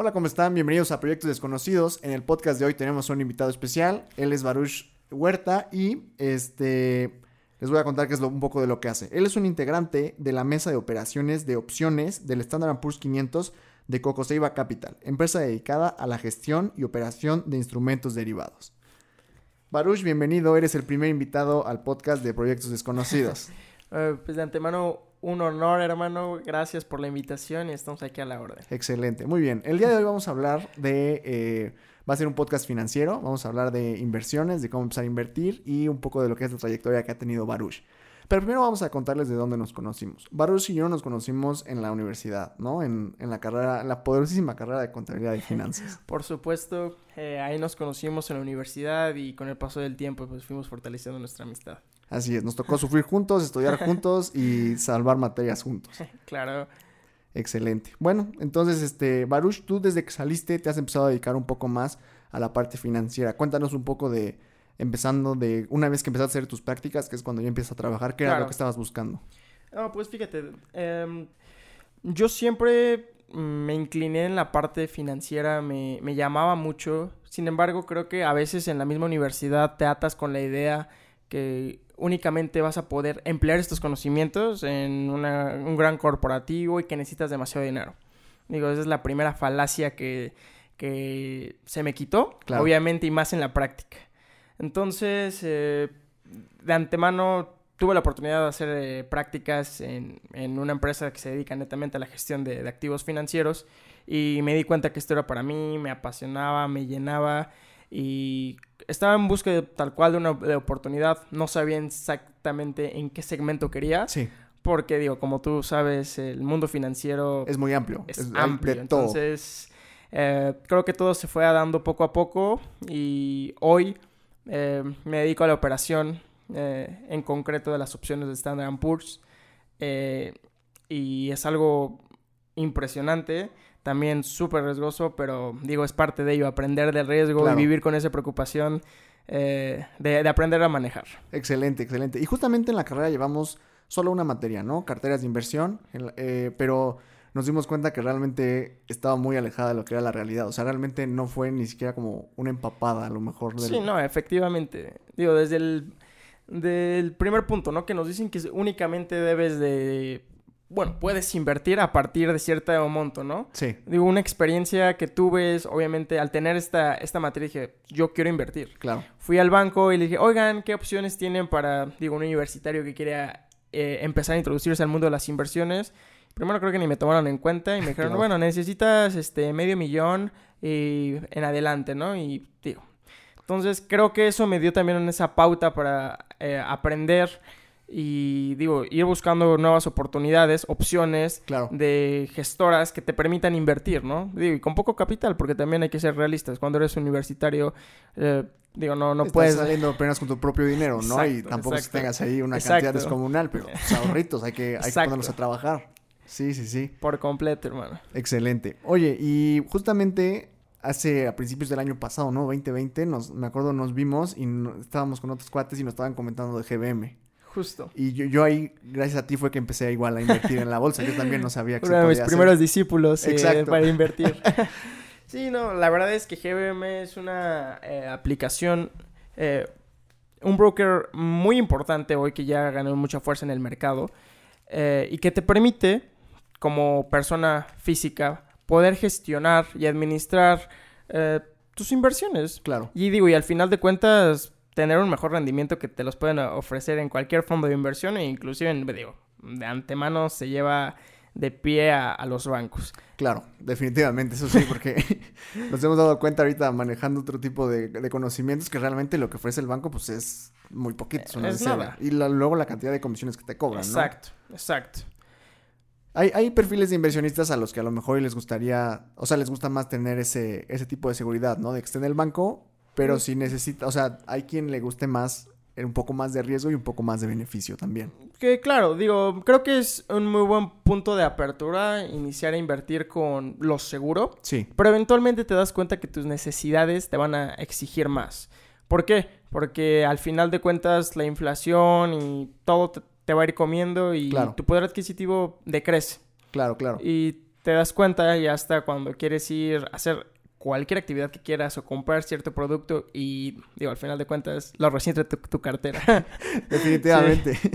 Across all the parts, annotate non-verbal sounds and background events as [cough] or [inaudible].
Hola, ¿cómo están? Bienvenidos a Proyectos Desconocidos. En el podcast de hoy tenemos un invitado especial. Él es Baruch Huerta y este les voy a contar qué es un poco de lo que hace. Él es un integrante de la mesa de operaciones de opciones del Standard Poor's 500 de Cocoseiba Capital, empresa dedicada a la gestión y operación de instrumentos derivados. Baruch, bienvenido. Eres el primer invitado al podcast de Proyectos Desconocidos. [laughs] Eh, pues de antemano, un honor, hermano. Gracias por la invitación y estamos aquí a la orden. Excelente. Muy bien. El día de hoy vamos a hablar de... eh, va a ser un podcast financiero. Vamos a hablar de inversiones, de cómo empezar a invertir y un poco de lo que es la trayectoria que ha tenido Baruch. Pero primero vamos a contarles de dónde nos conocimos. Baruch y yo nos conocimos en la universidad, ¿no? En, en la carrera, en la poderosísima carrera de contabilidad y finanzas. [laughs] Por supuesto, eh, ahí nos conocimos en la universidad y con el paso del tiempo pues fuimos fortaleciendo nuestra amistad. Así es, nos tocó sufrir juntos, estudiar [laughs] juntos y salvar materias juntos. [laughs] claro. Excelente. Bueno, entonces, este, Baruch, tú desde que saliste te has empezado a dedicar un poco más a la parte financiera. Cuéntanos un poco de, empezando de, una vez que empezaste a hacer tus prácticas, que es cuando ya empiezas a trabajar, ¿qué era lo que estabas buscando? No, pues fíjate, em, yo siempre me incliné en la parte financiera, me, me llamaba mucho. Sin embargo, creo que a veces en la misma universidad te atas con la idea que únicamente vas a poder emplear estos conocimientos en una- un gran corporativo y que necesitas demasiado dinero. Digo, esa es la primera falacia que, que se me quitó, Claro. obviamente, y más en la práctica. Entonces, eh, de antemano tuve la oportunidad de hacer eh, prácticas en, en una empresa que se dedica netamente a la gestión de, de activos financieros y me di cuenta que esto era para mí, me apasionaba, me llenaba y estaba en busca de, tal cual de una de oportunidad. No sabía exactamente en qué segmento quería Sí, porque, digo, como tú sabes, el mundo financiero es muy amplio. es amplio. de todo. Entonces, eh, creo que todo se fue dando poco a poco y hoy eh, me dedico a la operación eh, en concreto de las opciones de Standard Poor's eh, y es algo impresionante. También súper riesgoso, pero digo, es parte de ello, aprender del riesgo Claro. y vivir con esa preocupación eh, de, de aprender a manejar. Excelente, excelente. Y justamente en la carrera llevamos solo una materia, ¿no? Carteras de inversión, eh, pero nos dimos cuenta que realmente estaba muy alejada de lo que era la realidad. O sea, realmente no fue ni siquiera como una empapada a lo mejor. del- Sí, no, efectivamente. Digo, desde el del primer punto, ¿no? Que nos dicen que únicamente debes de... Bueno, puedes invertir a partir de cierto monto, ¿no? Sí, Digo, una experiencia que tuve es, obviamente, al tener esta, esta materia, dije, yo quiero invertir. claro. Fui al banco y le dije, oigan, ¿qué opciones tienen para, digo, un universitario que quiera eh, empezar a introducirse al mundo de las inversiones? Primero creo que ni me tomaron en cuenta y me dijeron, Claro. bueno, necesitas este medio millón y en adelante, ¿no? Y digo, entonces creo que eso me dio también esa pauta para eh, aprender y digo, ir buscando nuevas oportunidades, opciones Claro. de gestoras que te permitan invertir, ¿no? Digo, y con poco capital, porque también hay que ser realistas. Cuando eres universitario, eh, digo, no, no Estás puedes... saliendo apenas con tu propio dinero, ¿no? y Exacto, tampoco es que exacto. tengas ahí una cantidad descomunal, pero [laughs] pues, ahorritos, hay que, hay que ponerlos a trabajar. Sí, sí, sí. Por completo, hermano. Excelente. Oye, y justamente hace a principios del año pasado, ¿no? 2020, nos, me acuerdo, nos vimos y no- estábamos con otros cuates y nos estaban comentando de GBM. Justo. Y yo, yo ahí, gracias a ti, fue que empecé igual a invertir en la bolsa. Yo también no sabía que se Uno de mis podía hacer. primeros discípulos eh, para invertir. [laughs] sí, no, la verdad es que GBM es una eh, aplicación, eh, un broker muy importante hoy que ya ganó mucha fuerza en el mercado y que te permite, como persona física, poder gestionar y administrar tus inversiones. Claro, Y digo, y al final de cuentas, tener un mejor rendimiento que te los pueden ofrecer en cualquier fondo de inversión e inclusive, en- digo, de antemano se lleva de pie a, a los bancos. claro, definitivamente, eso sí, porque [laughs] nos hemos dado cuenta ahorita manejando otro tipo de, de conocimientos que realmente lo que ofrece el banco, pues es muy poquito, es una nada. Y la- luego la cantidad de comisiones que te cobran, ¿no? Exacto, exacto. Hay, hay perfiles de inversionistas a los que a lo mejor les gustaría, o sea, les gusta más tener ese, ese tipo de seguridad, ¿no? De que esté en el banco, pero Mm. si necesita, o sea, hay quien le guste más, eh, un poco más de riesgo y un poco más de beneficio también. Que claro, digo, creo que es un muy buen punto de apertura iniciar a invertir con lo seguro. Sí, Pero eventualmente te das cuenta que tus necesidades te van a exigir más. ¿Por qué? Porque al final de cuentas la inflación y todo te, te va a ir comiendo y Claro. tu poder adquisitivo decrece. claro, claro. Y te das cuenta y hasta cuando quieres ir a hacer cualquier actividad que quieras o comprar cierto producto y digo, al final de cuentas lo resiente tu, tu cartera. [laughs] Definitivamente. [laughs]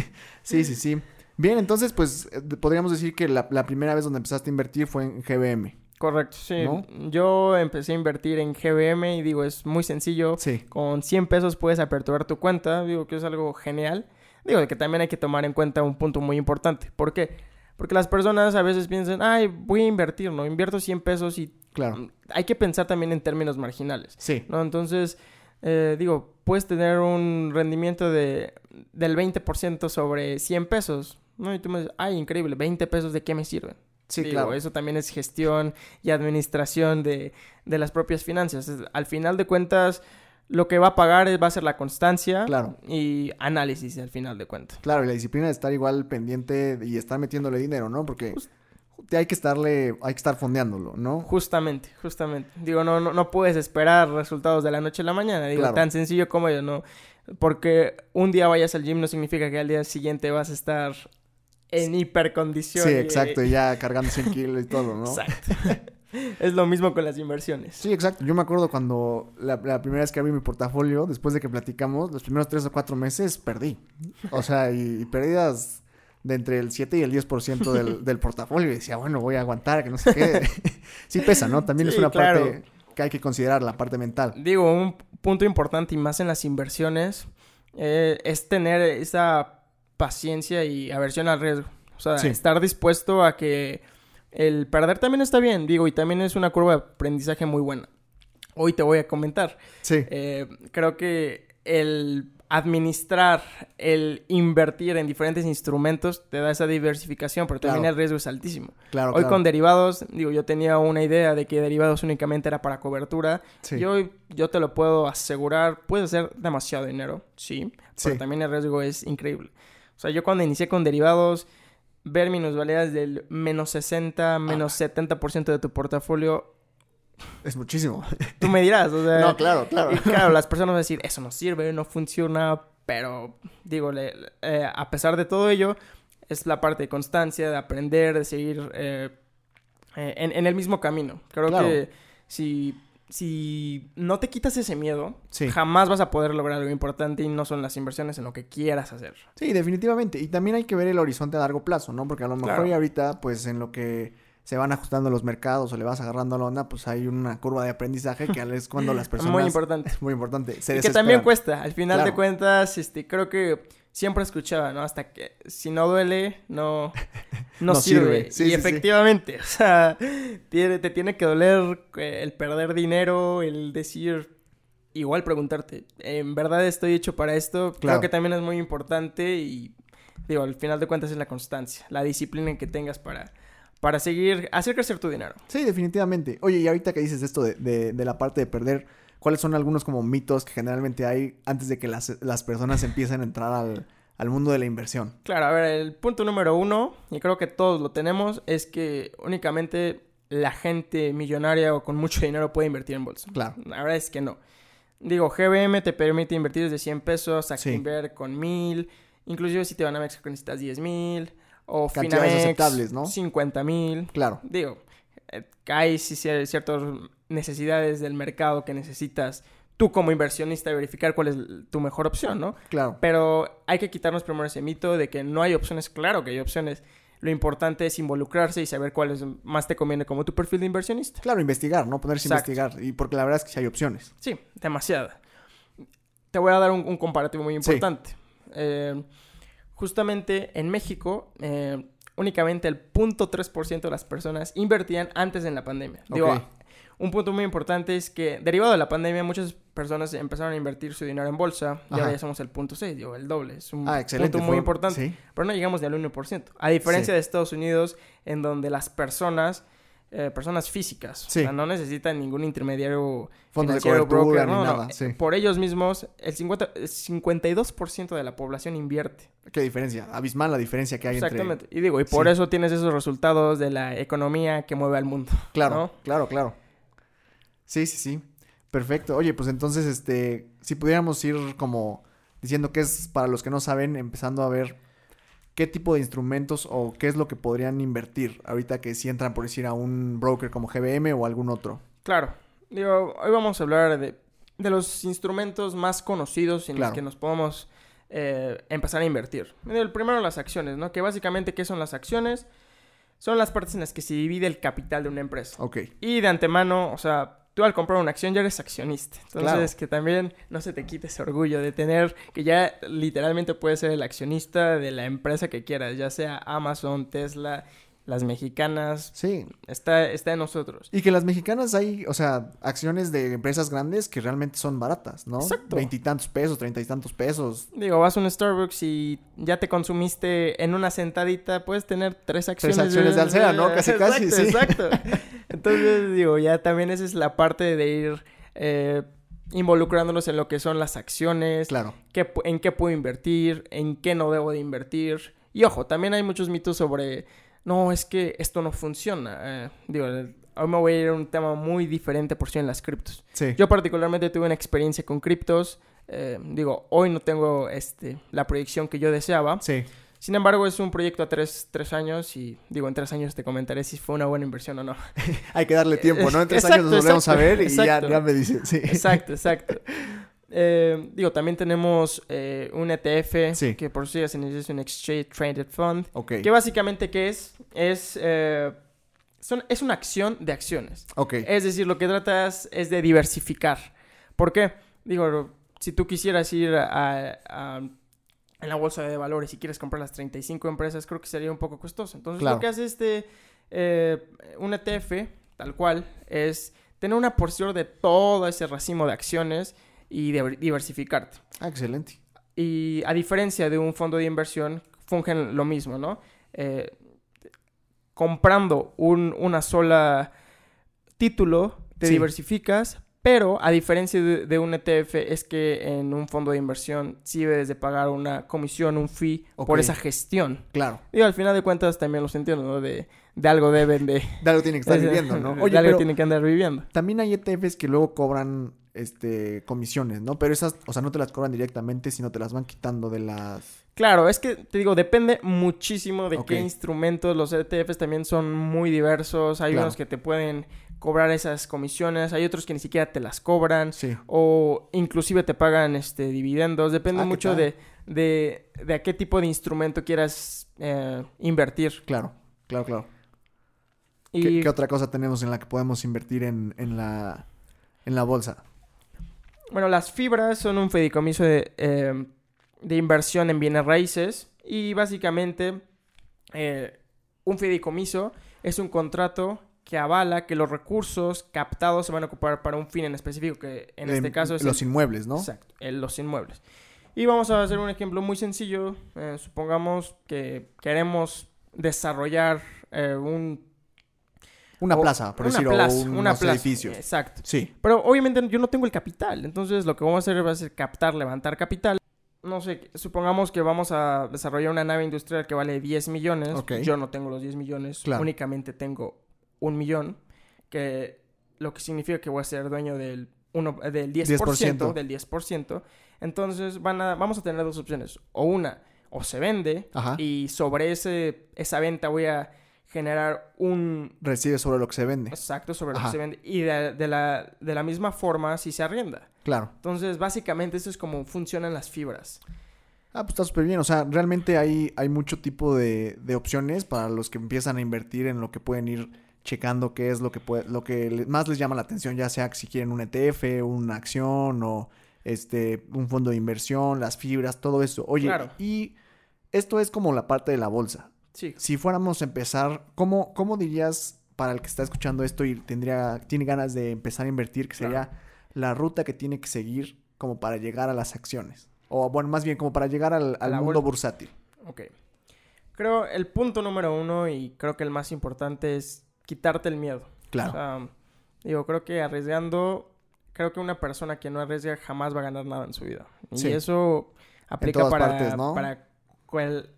Sí. sí, sí, Bien, entonces pues eh, podríamos decir que la, la, primera vez donde empezaste a invertir fue en GBM. Correcto, sí. Yo empecé a invertir en GBM y digo, es muy sencillo. Sí. Con 100 pesos puedes aperturar tu cuenta. Digo que es algo genial. Digo que también hay que tomar en cuenta un punto muy importante. ¿Por qué? Porque las personas a veces piensan, ay, voy a invertir, ¿no? Invierto 100 pesos y Claro. hay que pensar también en términos marginales. Sí. ¿no? Entonces, eh, digo, puedes tener un rendimiento de, del 20% sobre 100 pesos, ¿no? Y tú me dices, ay, increíble, 20 pesos, ¿de qué me sirven? Sí, Digo, claro. Eso también es gestión y administración de, de las propias finanzas. Al final de cuentas, lo que va a pagar es- va a ser la constancia Claro. y análisis al final de cuentas. Claro, y la disciplina de estar igual pendiente y estar metiéndole dinero, ¿no? Porque te hay que estarle, hay que estar fondeándolo, ¿no? Justamente, justamente. Digo, no, no, no puedes esperar resultados de la noche a la mañana. Digo, Claro. tan sencillo como yo, no. Porque un día vayas al gym no significa que al día siguiente vas a estar en hipercondición. Sí, y- exacto, y ya cargando 100 kilos y todo, ¿no? Exacto. [laughs] es lo mismo con las inversiones. Sí, exacto. Yo me acuerdo cuando la, la primera vez que abrí mi portafolio, después de que platicamos, los primeros tres o cuatro meses perdí. O sea, y, y pérdidas de entre el 7 y el 10% del, [laughs] del portafolio. Y decía, bueno, voy a aguantar, que no sé qué. [laughs] sí pesa, ¿no? También es una claro. parte que hay que considerar, la parte mental. Digo, un punto importante y más en las inversiones eh, es tener esa paciencia y aversión al riesgo. O sea, Sí. estar dispuesto a que el perder también está bien, digo, y también es una curva de aprendizaje muy buena. Hoy te voy a comentar. Sí, Eh, creo que el administrar, el invertir en diferentes instrumentos te da esa diversificación, pero también Claro. el riesgo es altísimo. claro, Hoy claro. con derivados, digo, yo tenía una idea de que derivados únicamente era para cobertura. Sí. Y hoy yo te lo puedo asegurar, puedes hacer demasiado dinero, sí, pero Sí. también el riesgo es increíble. O sea, yo cuando inicié con derivados, ver minusvalías del menos 60, menos 70% de tu portafolio, Es muchísimo. tú me dirás, o sea... no, claro, claro. Y claro, las personas van a decir, eso no sirve, no funciona, pero digo, le- eh, a pesar de todo ello, es la parte de constancia, de aprender, de seguir eh, eh, en, en el mismo camino. Creo Claro. que si, si no te quitas ese miedo, Sí. jamás vas a poder lograr algo importante y no son las inversiones en lo que quieras hacer. Sí, definitivamente. Y también hay que ver el horizonte a largo plazo, ¿no? Porque a lo mejor Claro. y ahorita, pues en lo que se van ajustando los mercados o le vas agarrando la onda, pues hay una curva de aprendizaje que es cuando [laughs] las personas... Muy importante. Es [laughs] muy importante. Se Y que también cuesta, al final de cuentas, este, creo que siempre escuchaba, ¿no? Hasta que si no duele, no, [laughs] no, No sirve. sirve. Sí, y sí, sí. efectivamente, o sea, tiene- te tiene que doler eh, el perder dinero, el decir, igual preguntarte, ¿en verdad estoy hecho para esto? Claro. Creo que también es muy importante y, digo, al final de cuentas es la constancia, la disciplina que tengas para, para seguir, hacer crecer tu dinero. Sí, definitivamente. Oye, y ahorita que dices esto de, de- de la parte de perder, ¿cuáles son algunos como mitos que generalmente hay antes de que las, las personas [laughs] empiecen a entrar al, al mundo de la inversión? Claro, a ver, el punto número uno, y creo que todos lo tenemos, es que únicamente la gente millonaria o con mucho dinero puede invertir en bolsa. Claro. La verdad es que no. Digo, GBM te permite invertir desde 100 pesos, Sí. Actinver con 1000, inclusive si te van a México necesitas 10 mil, o Cantidades Finamex aceptables, ¿no? 50 mil. Claro. Digo, eh, hay ciertas necesidades del mercado que necesitas tú como inversionista verificar cuál es tu mejor opción, ¿no? Claro. Pero hay que quitarnos primero ese mito de que no hay opciones. Claro que hay opciones. Lo importante es involucrarse y saber cuál es más te conviene como tu perfil de inversionista. Claro, investigar, ¿no? Ponerse a investigar. Y porque la verdad es que sí hay opciones. Sí, demasiada. Te voy a dar un, un comparativo muy Sí. importante. Eh, justamente en México, eh, únicamente el 0.3% de las personas invertían antes en la pandemia. Digo, un punto muy importante es que, derivado de la pandemia, muchas personas empezaron a invertir su dinero en bolsa y ahora ya somos el punto 6, digo, el doble. Es un Ah, punto muy importante. Sí. Pero no llegamos ni al 1%. A diferencia Sí. de Estados Unidos, en donde las personas, eh, personas físicas, Sí. o sea, no necesitan ningún intermediario Fondos de financiero, cobertura broker, ni no, nada, sí. Por ellos mismos, el 50, el 52% de la población invierte. ¿Qué diferencia? Abismal la diferencia que hay Exactamente. Y digo, y por Sí. eso tienes esos resultados de la economía que mueve al mundo. Claro, ¿no? claro, claro. Sí, sí, sí. Perfecto. Oye, pues entonces, este, si pudiéramos ir como diciendo que es, para los que no saben, empezando a ver ¿qué tipo de instrumentos o qué es lo que podrían invertir ahorita que si entran, por decir, a un broker como GBM o algún otro? Claro. Digo, hoy vamos a hablar de, de los instrumentos más conocidos en los que nos podemos eh, empezar a invertir. El primero, las acciones, ¿no? Que básicamente, ¿qué son las acciones? Son las partes en las que se divide el capital de una empresa. Ok, Y de antemano, o sea, tú al comprar una acción ya eres accionista. Entonces, Claro. que también no se te quite ese orgullo de tener que ya literalmente puedes ser el accionista de la empresa que quieras, ya sea Amazon, Tesla, las mexicanas. sí. Está, está en nosotros. Y que las mexicanas hay, o sea, acciones de empresas grandes que realmente son baratas, ¿no? Exacto. Veintitantos pesos, treinta y tantos pesos. Digo, vas a un Starbucks y ya te consumiste en una sentadita, puedes tener tres acciones. acciones de Alsea, ¿no? Casi, casi, sí. Exacto. Entonces, digo, ya también esa es la parte de ir eh, involucrándonos en lo que son las acciones, Claro. qué en qué puedo invertir, en qué no debo de invertir. Y ojo, también hay muchos mitos sobre, no, es que esto no funciona. Eh, digo, hoy me voy a ir a un tema muy diferente por si en las criptos. Sí. Yo particularmente tuve una experiencia con criptos. eh, digo, hoy no tengo este, la proyección que yo deseaba. Sí. Sin embargo, es un proyecto a tres, tres años y digo, en tres años te comentaré si fue una buena inversión o no. [laughs] Hay que darle tiempo, ¿no? En tres [laughs] Exacto, años nos volvemos a ver y ya, ya me dice. Sí. Exacto, exacto. [laughs] Eh, digo, también tenemos eh, un ETF Sí. que por sí es un Exchange Traded Fund. Ok. Que básicamente, ¿qué es? Es, eh, son, es una acción de acciones. Ok. Es decir, lo que tratas es de diversificar. ¿Por qué? Digo, si tú quisieras ir a, a- en la bolsa de valores y quieres comprar las 35 empresas, creo que sería un poco costoso. Entonces, Claro. lo que hace este, eh, un ETF, tal cual, es tener una porción de todo ese racimo de acciones y de- diversificarte. Ah, excelente. Y a diferencia de un fondo de inversión, fungen lo mismo, ¿no? Eh, comprando un, una sola título, te Sí. diversificas, pero a diferencia de, de un ETF, es que en un fondo de inversión sí debes de pagar una comisión, un fee por esa gestión. Claro. Y al final de cuentas también los entiendo, ¿no? De, de algo deben de... De algo tiene que estar [laughs] viviendo, ¿no? de algo pero tienen que andar viviendo. también hay ETFs que luego cobran este comisiones, ¿no? Pero esas, o sea, no te las cobran directamente, sino te las van quitando de las. Claro, es que te digo, depende muchísimo de qué instrumentos. Los ETFs también son muy diversos. Hay Claro. unos que te pueden cobrar esas comisiones, hay otros que ni siquiera te las cobran Sí. o inclusive te pagan este dividendos. Depende Ah, ¿qué mucho de, de, de a qué tipo de instrumento quieras eh, invertir. Claro, claro, claro. Y ¿Qué, qué otra cosa tenemos en la que podemos invertir en, en la en la bolsa? Bueno, las fibras son un fideicomiso de, eh, de inversión en bienes raíces y básicamente eh, un fideicomiso es un contrato que avala que los recursos captados se van a ocupar para un fin en específico, que en este Em, caso es los el- inmuebles, ¿no? Exacto, el- los inmuebles. Y vamos a hacer un ejemplo muy sencillo. Eh, supongamos que queremos desarrollar eh, un... Una o- plaza, por una decirlo, plaza, o una unos plaza, edificios. Exacto. Sí, Pero obviamente yo no tengo el capital. Entonces lo que vamos a hacer va a ser captar, levantar capital. No sé, supongamos que vamos a desarrollar una nave industrial que vale 10 millones. Ok. Yo no tengo los 10 millones. Claro. Únicamente tengo un millón. Que lo que significa que voy a ser dueño del, uno, del 10%, 10%. Del 10%. Entonces van a, vamos a tener dos opciones. O una, o se vende. Ajá. Y sobre ese, esa venta voy a generar un, recibe sobre lo que se vende. Exacto, sobre lo que se vende. Y de, de la, de la misma forma si se arrienda. Claro. Entonces, básicamente, eso es como funcionan las fibras. Ah, pues está súper bien. O sea, realmente hay, hay mucho tipo de, de opciones para los que empiezan a invertir en lo que pueden ir checando qué es lo que puede, lo que más les llama la atención, ya sea que si quieren un ETF, una acción o este un fondo de inversión, las fibras, todo eso. Oye, Claro. y esto es como la parte de la bolsa. Sí. Si fuéramos a empezar, ¿cómo, cómo dirías para el que está escuchando esto y tendría, tiene ganas de empezar a invertir, que sería la ruta que tiene que seguir como para llegar a las acciones? O bueno, más bien como para llegar al, al mundo bursátil. Ok. Creo el punto número uno y creo que el más importante es quitarte el miedo. Claro. O sea, digo, creo que arriesgando, creo que una persona que no arriesga jamás va a ganar nada en su vida. Y Sí. eso aplica para, partes, ¿no? para cual...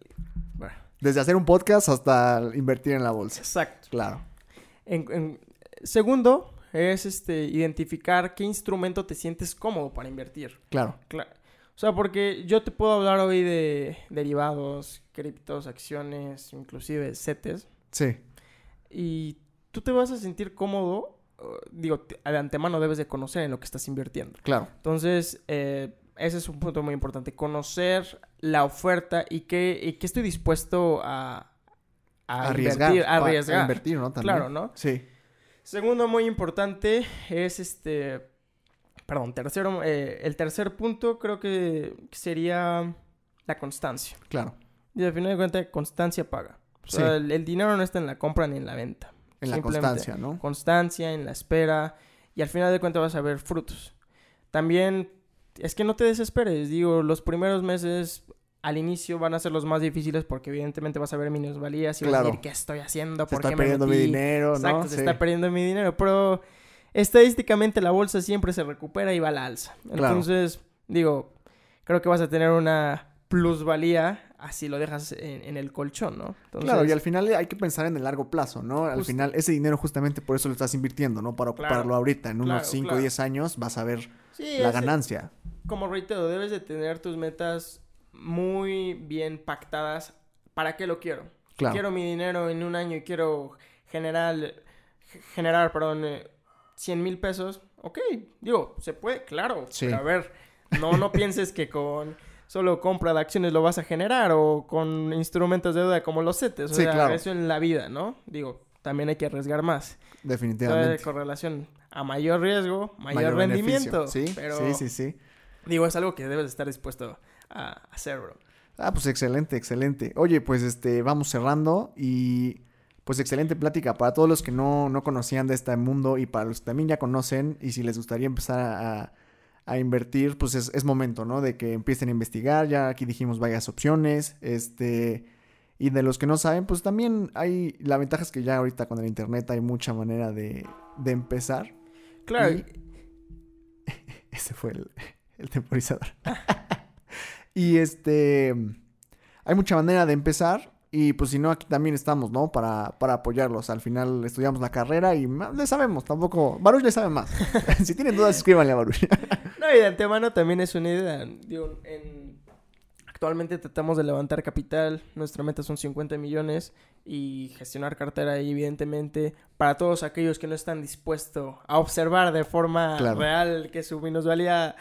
Desde hacer un podcast hasta invertir en la bolsa. exacto. Claro. En- en- segundo, es este identificar qué instrumento te sientes cómodo para invertir. Claro. Cla- O sea, porque yo te puedo hablar hoy de derivados, criptos, acciones, inclusive CETES. Sí. Y tú te vas a sentir cómodo. digo, de antemano debes de conocer en lo que estás invirtiendo. Claro. Entonces, eh, ese es un punto muy importante. Conocer la oferta y qué, y qué estoy dispuesto a, a arriesgar. invertir. A arriesgar. invertir, ¿no? También. Claro, ¿no? Sí. Segundo, muy importante, es este. Perdón, tercero, eh, el tercer punto creo que sería la constancia. Claro. Y al final de cuentas, constancia paga. O sea, Sí. el, el dinero no está en la compra ni en la venta. En la constancia, ¿no? Constancia, en la espera. Y al final de cuentas vas a ver frutos. También es que no te desesperes. Digo, los primeros meses al inicio van a ser los más difíciles porque evidentemente vas a ver minusvalías y vas a decir, ¿qué estoy haciendo? Se ¿Por está qué me perdiendo mi metí?". dinero, ¿no? Exacto, se Sí. está perdiendo mi dinero, pero estadísticamente la bolsa siempre se recupera y va a la alza. Claro. Entonces, digo, creo que vas a tener una plusvalía así lo dejas en, en el colchón, ¿no? Entonces, Claro, y al final hay que pensar en el largo plazo, ¿no? Al Justo. final ese dinero justamente por eso lo estás invirtiendo, ¿no? Para Claro. ocuparlo ahorita. En unos Claro, 5 o claro. 10 años vas a ver sí, la ganancia. como reitero, debes de tener tus metas muy bien pactadas. ¿Para qué lo quiero? Claro. Quiero mi dinero en un año y quiero generar, generar, perdón, eh, 100 mil pesos. Ok, digo, se puede, claro. Sí. Pero a ver, no, no pienses que con solo compra de acciones lo vas a generar o con instrumentos de deuda como los CETES. O Sí, sea, claro. eso en la vida, ¿no? Digo, también hay que arriesgar más. Entonces, Definitivamente. con relación a mayor riesgo, mayor, Mayor rendimiento. beneficio. Sí, pero sí, sí, sí. Digo, es algo que debes estar dispuesto a hacer, bro. Ah, pues excelente, excelente. Oye, pues este, vamos cerrando y pues excelente plática para todos los que no, no conocían de este mundo y para los que también ya conocen y si les gustaría empezar a, a invertir, pues es, es momento, ¿no? De que empiecen a investigar, ya aquí dijimos varias opciones, este, y de los que no saben, pues también hay, la ventaja es que ya ahorita con el internet hay mucha manera de, de empezar. Claro, Y- [laughs] Ese fue el, el temporizador. [laughs] y este. Hay mucha manera de empezar. Y pues si no, aquí también estamos, ¿no? Para, para apoyarlos. Al final estudiamos la carrera y le sabemos, tampoco. Baruch le sabe más. [laughs] si tienen dudas, escríbanle a Baruch. [laughs] no, y de antemano también es una idea. Digo, en- actualmente tratamos de levantar capital. Nuestra meta son 50 millones. Y gestionar cartera, y evidentemente, para todos aquellos que no están dispuestos a observar de forma Claro. real que su minusvalía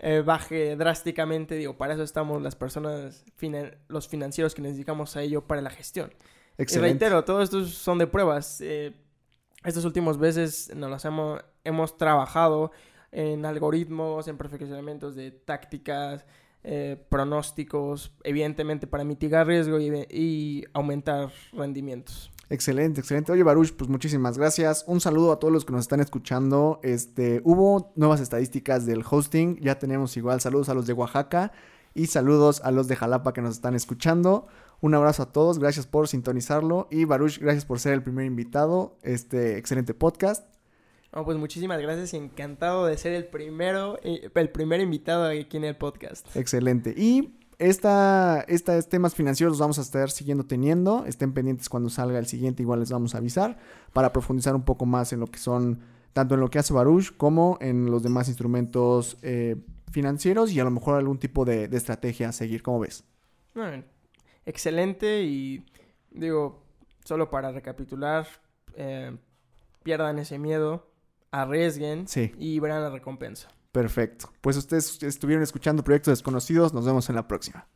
eh, baje drásticamente, digo, para eso estamos las personas, finan- los financieros que nos dedicamos a ello para la gestión. Y Excelente. reitero, todos estos son de pruebas. Eh, estos últimos meses nos las hemos, hemos trabajado en algoritmos, en perfeccionamientos de tácticas, eh, pronósticos, evidentemente para mitigar riesgo y, y aumentar rendimientos. Excelente, excelente. Oye, Baruch, pues muchísimas gracias. Un saludo a todos los que nos están escuchando. Este, hubo nuevas estadísticas del hosting. Ya tenemos igual saludos a los de Oaxaca y saludos a los de Jalapa que nos están escuchando. Un abrazo a todos, gracias por sintonizarlo. Y Baruch, gracias por ser el primer invitado. Este excelente podcast. No, pues muchísimas gracias y encantado de ser el primero, eh, el primer invitado aquí en el podcast. Excelente. Y esta, estos temas financieros los vamos a estar siguiendo teniendo. Estén pendientes cuando salga el siguiente, igual les vamos a avisar para profundizar un poco más en lo que son, tanto en lo que hace Baruch como en los demás instrumentos eh, financieros y a lo mejor algún tipo de, de estrategia a seguir. ¿Cómo ves? Bueno, excelente y digo, solo para recapitular, eh, pierdan ese miedo, arriesguen Sí, y verán la recompensa. Perfecto. Pues ustedes estuvieron escuchando Proyectos Desconocidos. Nos vemos en la próxima.